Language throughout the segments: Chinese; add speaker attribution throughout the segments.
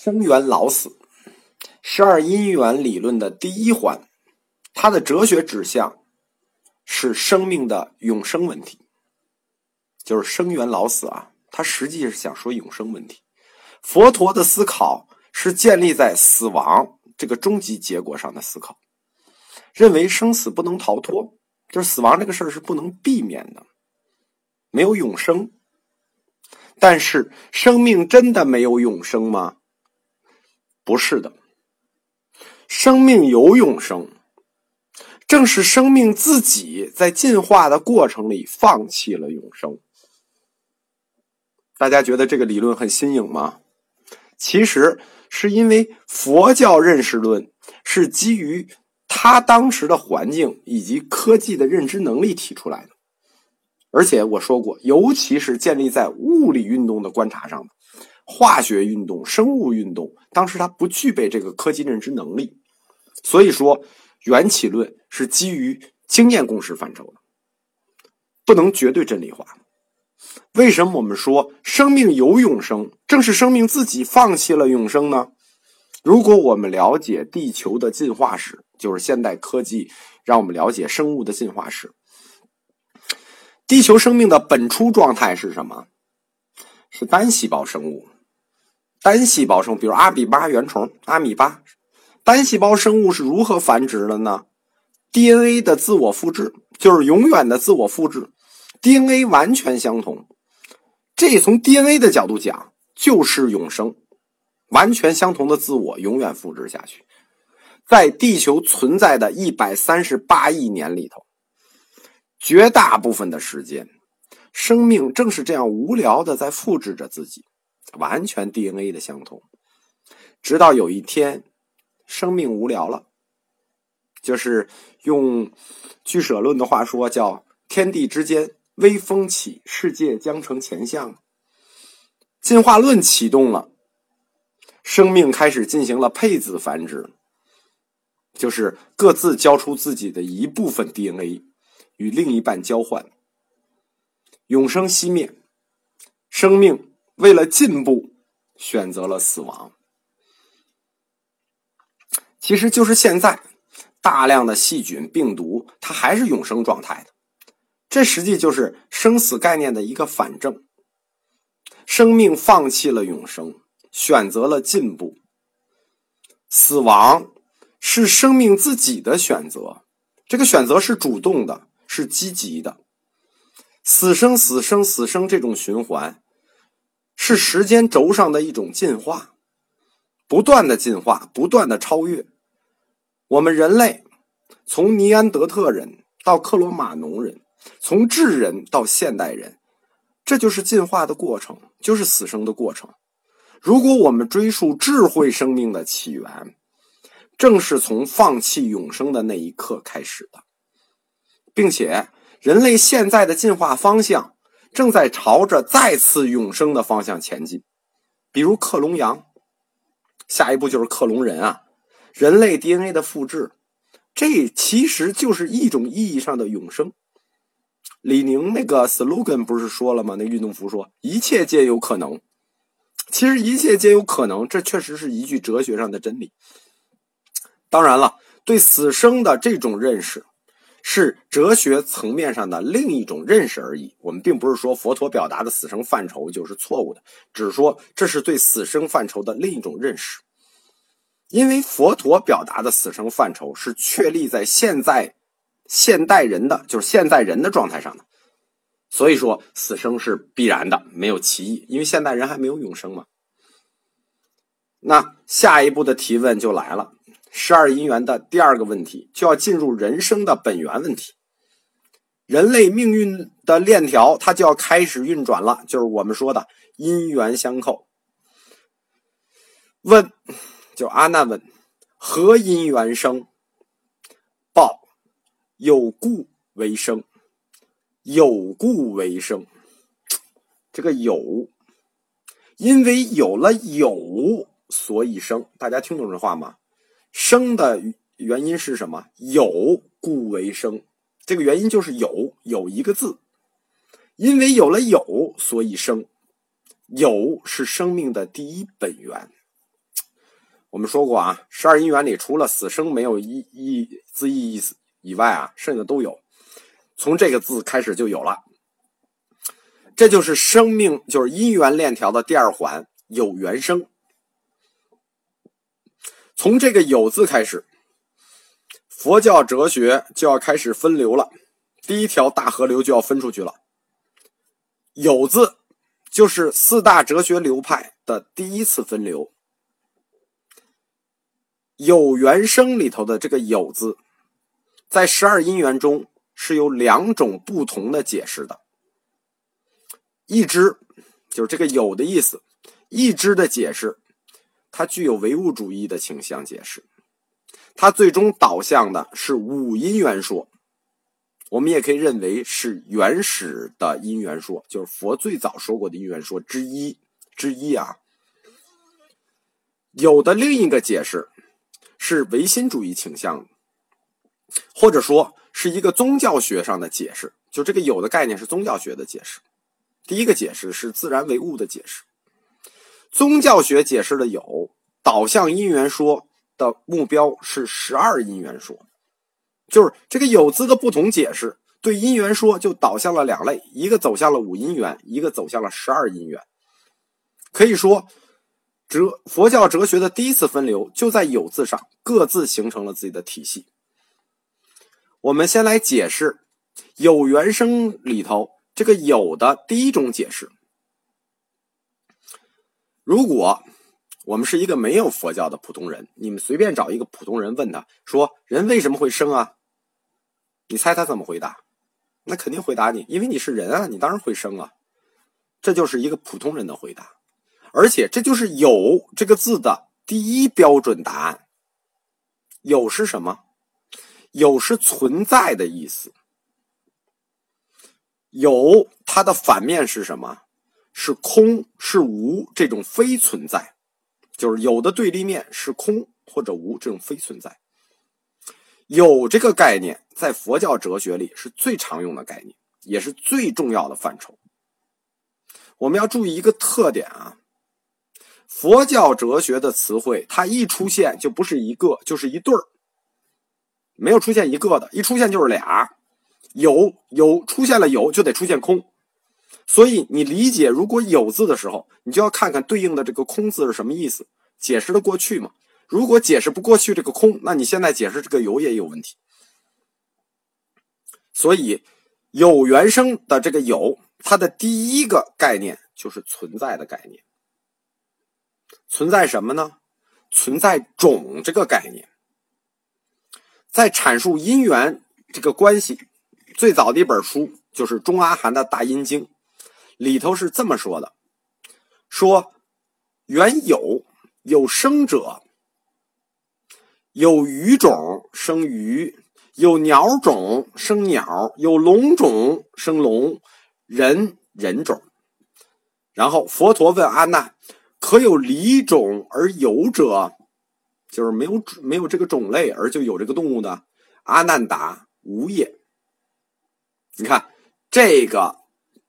Speaker 1: 生缘老死，十二因缘理论的第一环，它的哲学指向是生命的永生问题，就是生缘老死啊。他实际是想说永生问题。佛陀的思考是建立在死亡这个终极结果上的思考，认为生死不能逃脱，就是死亡这个事儿是不能避免的，没有永生。但是，生命真的没有永生吗？不是的，生命有永生，正是生命自己在进化的过程里放弃了永生。大家觉得这个理论很新颖吗？其实是因为佛教认识论是基于他当时的环境以及科技的认知能力提出来的。而且我说过，尤其是建立在物理运动的观察上的化学运动、生物运动，当时它不具备这个科技认知能力，所以说缘起论是基于经验共识范畴的，不能绝对真理化。为什么我们说生命有永生？正是生命自己放弃了永生呢？如果我们了解地球的进化史，就是现代科技让我们了解生物的进化史。地球生命的本初状态是什么？是单细胞生物。单细胞生物，比如阿比巴原虫、阿米巴，单细胞生物是如何繁殖的呢？DNA 的自我复制，就是永远的自我复制，DNA 完全相同。这从 DNA 的角度讲，就是永生，完全相同的自我永远复制下去。在地球存在的一百三十八亿年里头。绝大部分的时间，生命正是这样无聊的在复制着自己，完全 DNA 的相同。直到有一天，生命无聊了，就是用俱舍论的话说，叫“天地之间微风起，世界将成前相”。进化论启动了，生命开始进行了配子繁殖，就是各自交出自己的一部分 DNA。与另一半交换，永生熄灭，生命为了进步选择了死亡。其实就是现在，大量的细菌、病毒，它还是永生状态的。这实际就是生死概念的一个反证。生命放弃了永生，选择了进步。死亡是生命自己的选择，这个选择是主动的。是积极的，死生死生死生这种循环，是时间轴上的一种进化，不断的进化，不断的超越。我们人类从尼安德特人到克罗马农人，从智人到现代人，这就是进化的过程，就是死生的过程。如果我们追溯智慧生命的起源，正是从放弃永生的那一刻开始的。并且，人类现在的进化方向正在朝着再次永生的方向前进。比如克隆羊，下一步就是克隆人啊！人类 DNA 的复制，这其实就是一种意义上的永生。李宁那个 slogan 不是说了吗？那运动服说“一切皆有可能”。其实一切皆有可能，这确实是一句哲学上的真理。当然了，对死生的这种认识。是哲学层面上的另一种认识而已。我们并不是说佛陀表达的死生范畴就是错误的，只是说这是对死生范畴的另一种认识。因为佛陀表达的死生范畴是确立在现在现代人的，就是现在人的状态上的，所以说死生是必然的，没有歧义。因为现代人还没有永生嘛。那下一步的提问就来了。十二因缘的第二个问题，就要进入人生的本源问题。人类命运的链条，它就要开始运转了，就是我们说的因缘相扣。问，就阿难问：何因缘生？报，有故为生。有故为生，这个有，因为有了有，所以生。大家听懂这话吗？生的原因是什么？有故为生，这个原因就是有有一个字，因为有了有，所以生。有是生命的第一本源，我们说过啊，十二因缘里除了死生没有一一字意意思以外啊，剩下都有。从这个字开始就有了，这就是生命，就是因缘链条的第二环有缘生。从这个有字开始，佛教哲学就要开始分流了，第一条大河流就要分出去了。有字就是四大哲学流派的第一次分流。有缘生里头的这个有字，在十二因缘中。是有两种不同的解释的。一支就是这个“有”的意思，一支的解释，它具有唯物主义的倾向解释，它最终导向的是五因缘说。我们也可以认为是原始的因缘说，就是佛最早说过的因缘说之一之一啊。有的另一个解释是唯心主义倾向，或者说。是一个宗教学上的解释，就这个有的概念是宗教学的解释。第一个解释是自然唯物的解释，宗教学解释的有导向因缘说的目标是十二因缘说，就是这个有字的不同解释对因缘说就导向了两类，一个走向了五因缘，一个走向了十二因缘。可以说，哲佛教哲学的第一次分流就在有字上各自形成了自己的体系。我们先来解释“有原生”里头这个“有”的第一种解释。如果我们是一个没有佛教的普通人，你们随便找一个普通人问他说：“人为什么会生啊？”你猜他怎么回答？那肯定回答你，因为你是人啊，你当然会生啊。这就是一个普通人的回答，而且这就是“有”这个字的第一标准答案。有是什么？有是存在的意思，有它的反面是什么？是空，是无这种非存在，就是有的对立面是空或者无这种非存在。有这个概念在佛教哲学里是最常用的概念，也是最重要的范畴。我们要注意一个特点啊，佛教哲学的词汇，它一出现就不是一个，就是一对儿。没有出现一个的，一出现就是俩，有有出现了有就得出现空，所以你理解如果有字的时候，你就要看看对应的这个空字是什么意思，解释的过去嘛。如果解释不过去这个空，那你现在解释这个有也有问题。所以有原生的这个有，它的第一个概念就是存在的概念。存在什么呢？存在种这个概念。在阐述因缘这个关系，最早的一本书就是中阿含的《大阴经》，里头是这么说的：说原有有生者，有鱼种生鱼，有鸟种生鸟，有龙种生龙，人人种。然后佛陀问阿难：可有离种而有者？就是没有没有这个种类，而就有这个动物的。阿难答无也。你看这个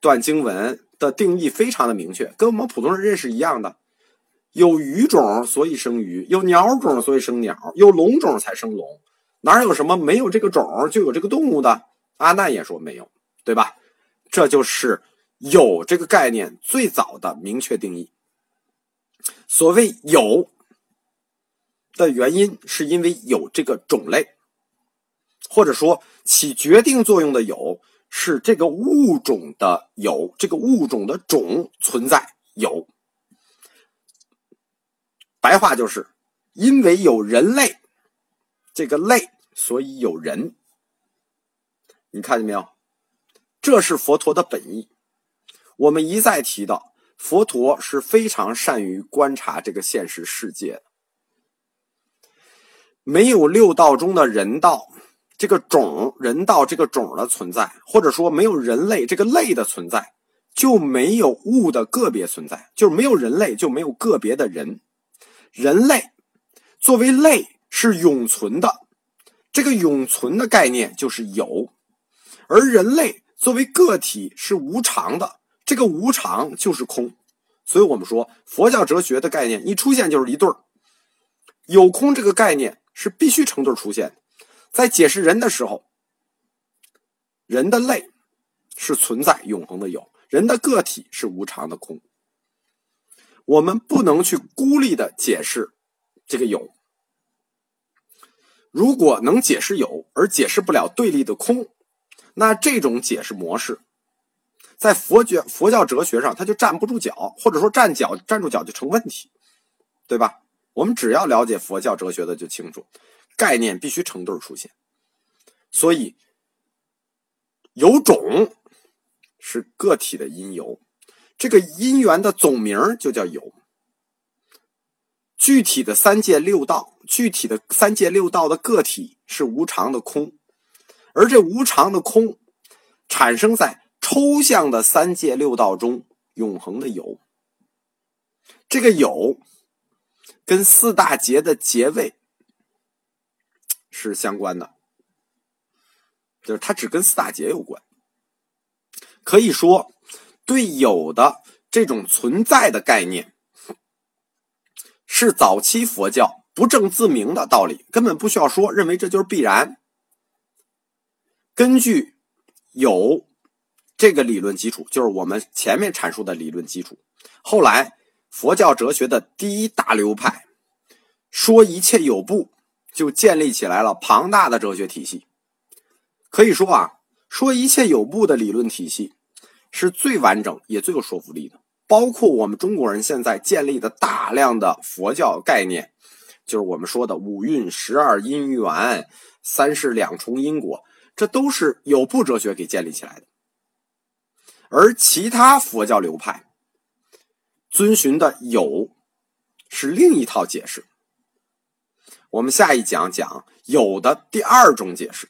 Speaker 1: 段经文的定义非常的明确，跟我们普通人认识一样的。有鱼种，所以生鱼；有鸟种，所以生鸟；有龙种才生龙。哪有什么没有这个种就有这个动物的？阿难也说没有，对吧？这就是有这个概念最早的明确定义。所谓有。的原因是因为有这个种类，或者说起决定作用的有是这个物种的有，这个物种的种存在有。白话就是因为有人类这个类，所以有人。你看见没有？这是佛陀的本意。我们一再提到，佛陀是非常善于观察这个现实世界的。没有六道中的人道这个种人道这个种的存在，或者说没有人类这个类的存在，就没有物的个别存在，就是没有人类就没有个别的人。人类作为类是永存的，这个永存的概念就是有；而人类作为个体是无常的，这个无常就是空。所以我们说佛教哲学的概念一出现就是一对儿。有空这个概念是必须成对出现的。在解释人的时候，人的类是存在永恒的有，人的个体是无常的空。我们不能去孤立的解释这个有。如果能解释有，而解释不了对立的空，那这种解释模式，在佛学佛教哲学上，它就站不住脚，或者说站脚站住脚就成问题，对吧？我们只要了解佛教哲学的就清楚，概念必须成对出现。所以，有种是个体的因由，这个因缘的总名就叫有。具体的三界六道，具体的三界六道的个体是无常的空，而这无常的空产生在抽象的三界六道中永恒的有。这个有跟四大劫的劫位是相关的，就是它只跟四大劫有关。可以说，对有的这种存在的概念。是早期佛教不证自明的道理，根本不需要说，认为这就是必然。根据有这个理论基础，就是我们前面阐述的理论基础。后来佛教哲学的第一大流派说一切有不，就建立起来了庞大的哲学体系。可以说啊，说一切有部的理论体系是最完整也最有说服力的。包括我们中国人现在建立的大量的佛教概念，就是我们说的五蕴、十二因缘、三世两重因果，这都是有部哲学给建立起来的。而其他佛教流派遵循的有是另一套解释。我们下一讲讲有的第二种解释。